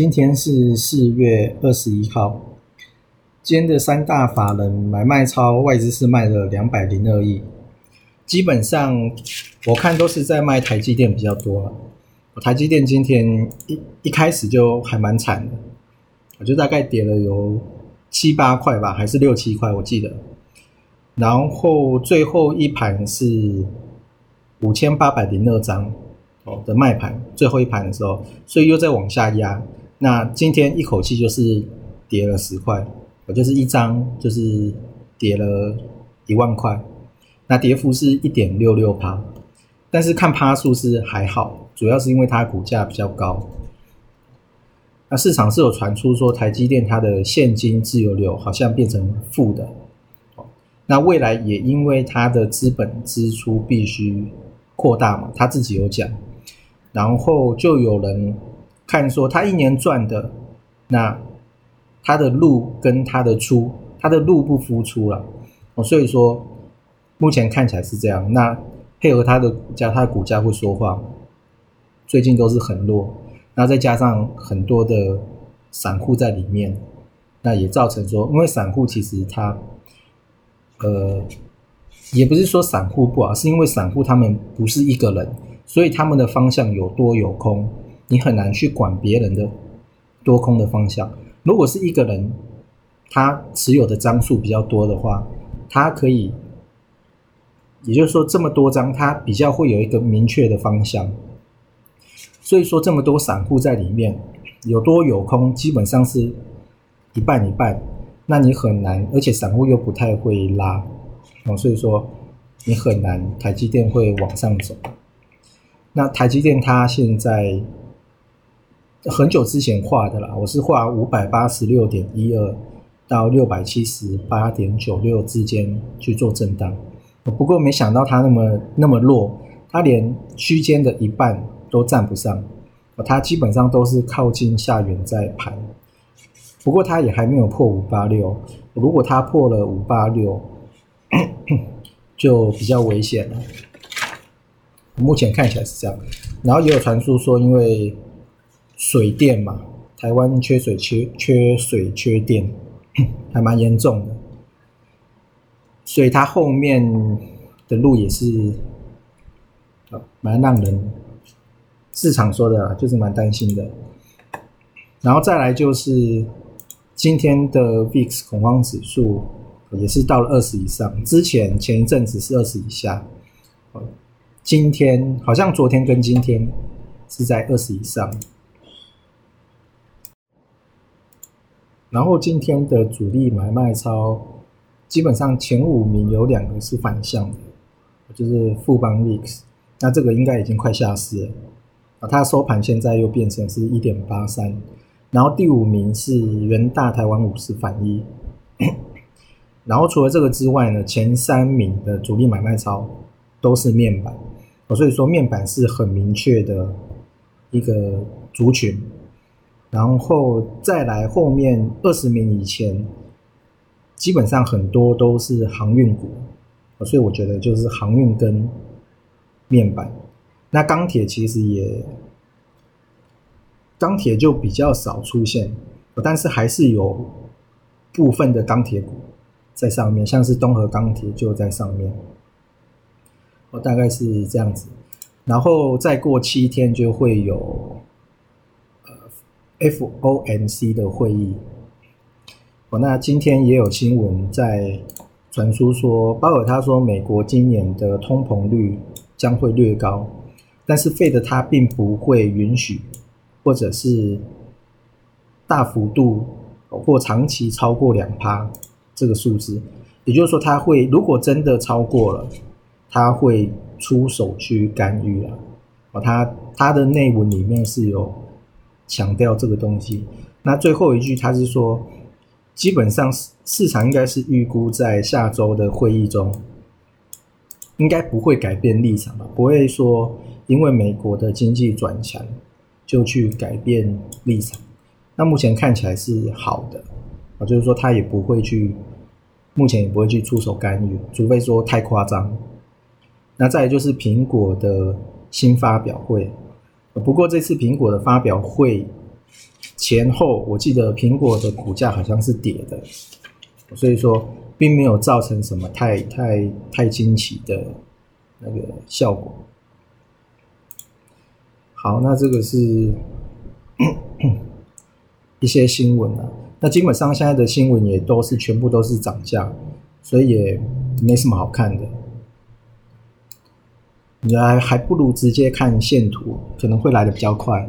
今天是四月二十一号，今天的三大法人买卖超外资是卖了两百零二亿，基本上我看都是在卖台积电比较多了。台积电今天一一开始就还蛮惨的，我就大概跌了有七八块吧，还是六七块，我记得。然后最后一盘是五千八百零二张哦的卖盘，最后一盘的时候，所以又在往下压。那今天一口气就是跌了十块，我就是一张就是跌了一万块，那跌幅是一点六六趴，但是看趴数是还好，主要是因为它股价比较高。那市场是有传出说台积电它的现金自由流好像变成负的，那未来也因为它的资本支出必须扩大嘛，他自己有讲，然后就有人。看说他一年赚的，那他的入跟他的出，他的入不敷出了哦，所以说目前看起来是这样。那配合他的股价，他的股价会说话，最近都是很弱。那再加上很多的散户在里面，那也造成说，因为散户其实他，呃，也不是说散户不好，是因为散户他们不是一个人，所以他们的方向有多有空。你很难去管别人的多空的方向。如果是一个人，他持有的张数比较多的话，他可以，也就是说这么多张，他比较会有一个明确的方向。所以说这么多散户在里面，有多有空，基本上是一半一半。那你很难，而且散户又不太会拉哦，所以说你很难，台积电会往上走。那台积电它现在。很久之前画的啦，我是画五百八十六点一二到六百七十八点九六之间去做震荡，不过没想到它那么那么弱，它连区间的一半都占不上，它基本上都是靠近下缘在盘，不过它也还没有破五八六，如果它破了五八六，就比较危险了。目前看起来是这样，然后也有传说说因为。水电嘛，台湾缺水、缺缺水、缺电，还蛮严重的，所以它后面的路也是，蛮让人市场说的，就是蛮担心的。然后再来就是今天的 VIX 恐慌指数也是到了二十以上，之前前一阵子是二十以下，今天好像昨天跟今天是在二十以上。然后今天的主力买卖超，基本上前五名有两个是反向的，就是富邦 VIX，那这个应该已经快下市了。啊，它收盘现在又变成是一点八三，然后第五名是元大台湾五十反一，然后除了这个之外呢，前三名的主力买卖超都是面板，所以说面板是很明确的一个族群。然后再来后面二十名以前，基本上很多都是航运股，所以我觉得就是航运跟面板。那钢铁其实也，钢铁就比较少出现，但是还是有部分的钢铁股在上面，像是东河钢铁就在上面。我大概是这样子，然后再过七天就会有。FOMC 的会议，哦，那今天也有新闻在传出说，鲍尔他说美国今年的通膨率将会略高，但是费的他并不会允许，或者是大幅度或长期超过两趴这个数字。也就是说，他会如果真的超过了，他会出手去干预啊。哦，他他的内文里面是有强调这个东西。那最后一句他是说。基本上市市场应该是预估在下周的会议中，应该不会改变立场吧？不会说因为美国的经济转强就去改变立场。那目前看起来是好的啊，就是说他也不会去，目前也不会去出手干预，除非说太夸张。那再就是苹果的新发表会，不过这次苹果的发表会。前后我记得苹果的股价好像是跌的，所以说并没有造成什么太太太惊奇的那个效果。好，那这个是一些新闻啊。那基本上现在的新闻也都是全部都是涨价，所以也没什么好看的。你还还不如直接看线图，可能会来的比较快。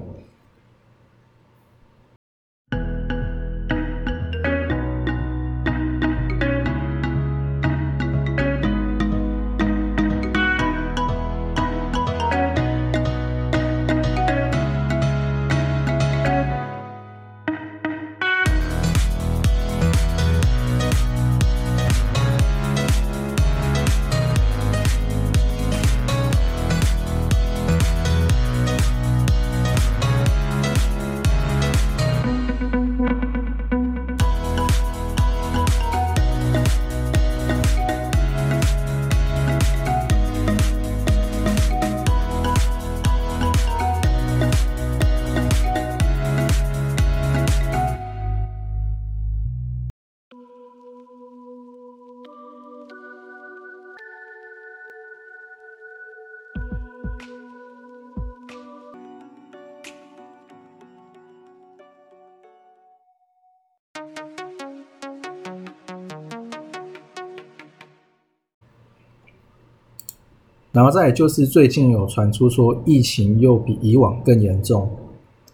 然后再就是最近有传出说疫情又比以往更严重，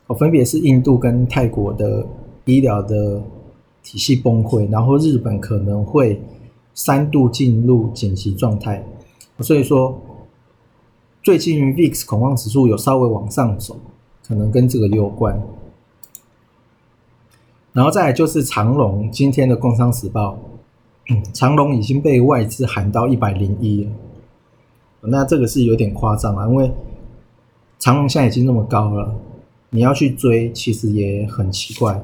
哦，分别是印度跟泰国的医疗的体系崩溃，然后日本可能会三度进入紧急状态，所以说最近 VIX 恐慌指数有稍微往上走，可能跟这个有关。然后再来就是长隆今天的工商时报，长隆已经被外资喊到一百零一了。那这个是有点夸张啊，因为长隆现在已经那么高了，你要去追，其实也很奇怪。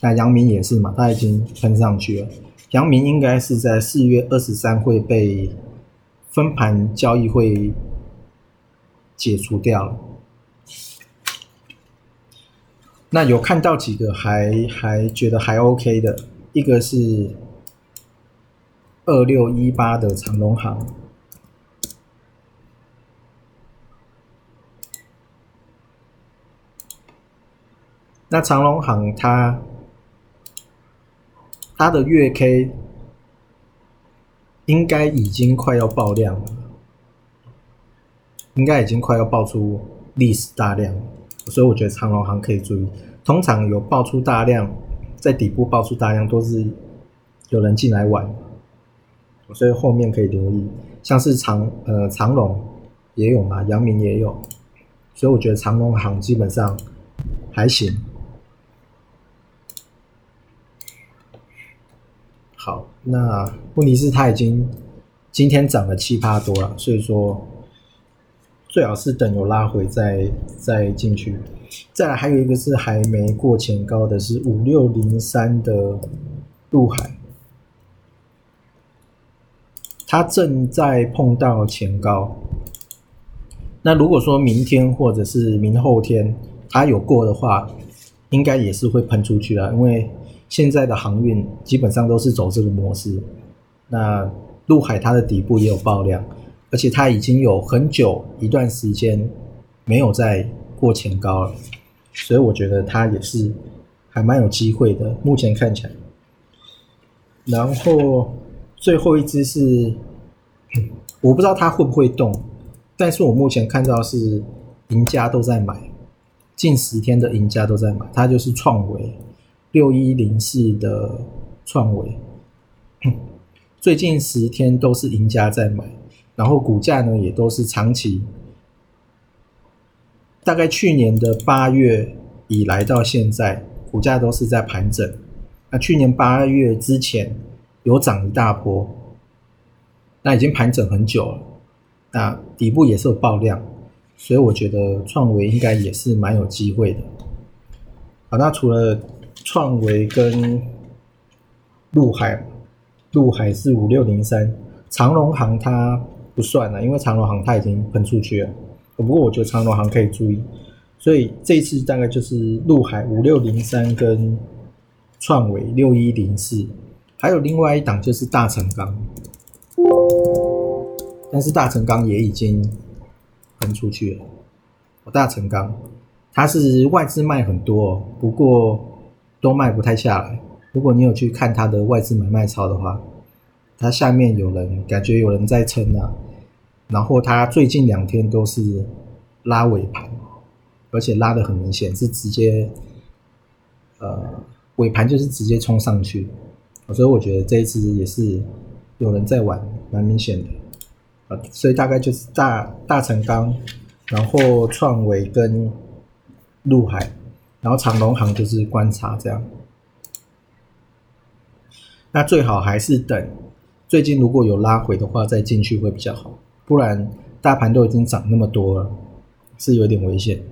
那阳明也是嘛，他已经喷上去了。阳明应该是在四月二十三会被分盘交易会解除掉了。那有看到几个还还觉得还 OK 的，一个是二六一八的长隆行。那长隆行它它的月 K 应该已经快要爆量了，应该已经快要爆出历史大量，所以我觉得长隆行可以注意。通常有爆出大量，在底部爆出大量都是有人进来玩，所以后面可以留意。像是长呃长隆也有嘛，阳明也有，所以我觉得长隆行基本上还行。好，那问题是它已经今天涨了七八多了，所以说最好是等有拉回再再进去。再来还有一个是还没过前高的是五六零三的陆海，它正在碰到前高。那如果说明天或者是明后天它有过的话，应该也是会喷出去了，因为。现在的航运基本上都是走这个模式。那陆海它的底部也有爆量，而且它已经有很久一段时间没有再过前高了，所以我觉得它也是还蛮有机会的。目前看起来，然后最后一只是，我不知道它会不会动，但是我目前看到是赢家都在买，近十天的赢家都在买，它就是创维六一零四的创维，最近十天都是赢家在买，然后股价呢也都是长期，大概去年的八月以来到现在，股价都是在盘整。那去年八月之前有涨一大波，那已经盘整很久了，那底部也是有爆量，所以我觉得创维应该也是蛮有机会的。好，那除了创维跟陆海，陆海是五六零三，长隆行它不算了，因为长隆行它已经喷出去了。不过我觉得长隆行可以注意，所以这次大概就是陆海五六零三跟。创维六一零四，还有另外一档就是大成钢，但是大成钢也已经喷出去了。大成钢它是外资卖很多，不过都卖不太下来。如果你有去看它的外资买卖超的话，它下面有人感觉有人在撑啊，然后它最近两天都是拉尾盘，而且拉的很明显，是直接呃。尾盘就是直接冲上去，所以我觉得这一支也是有人在玩，蛮明显的啊。所以大概就是大大成钢，然后创维跟陆海，然后长龙行就是观察这样。那最好还是等最近如果有拉回的话再进去会比较好，不然大盘都已经涨那么多了，是有点危险。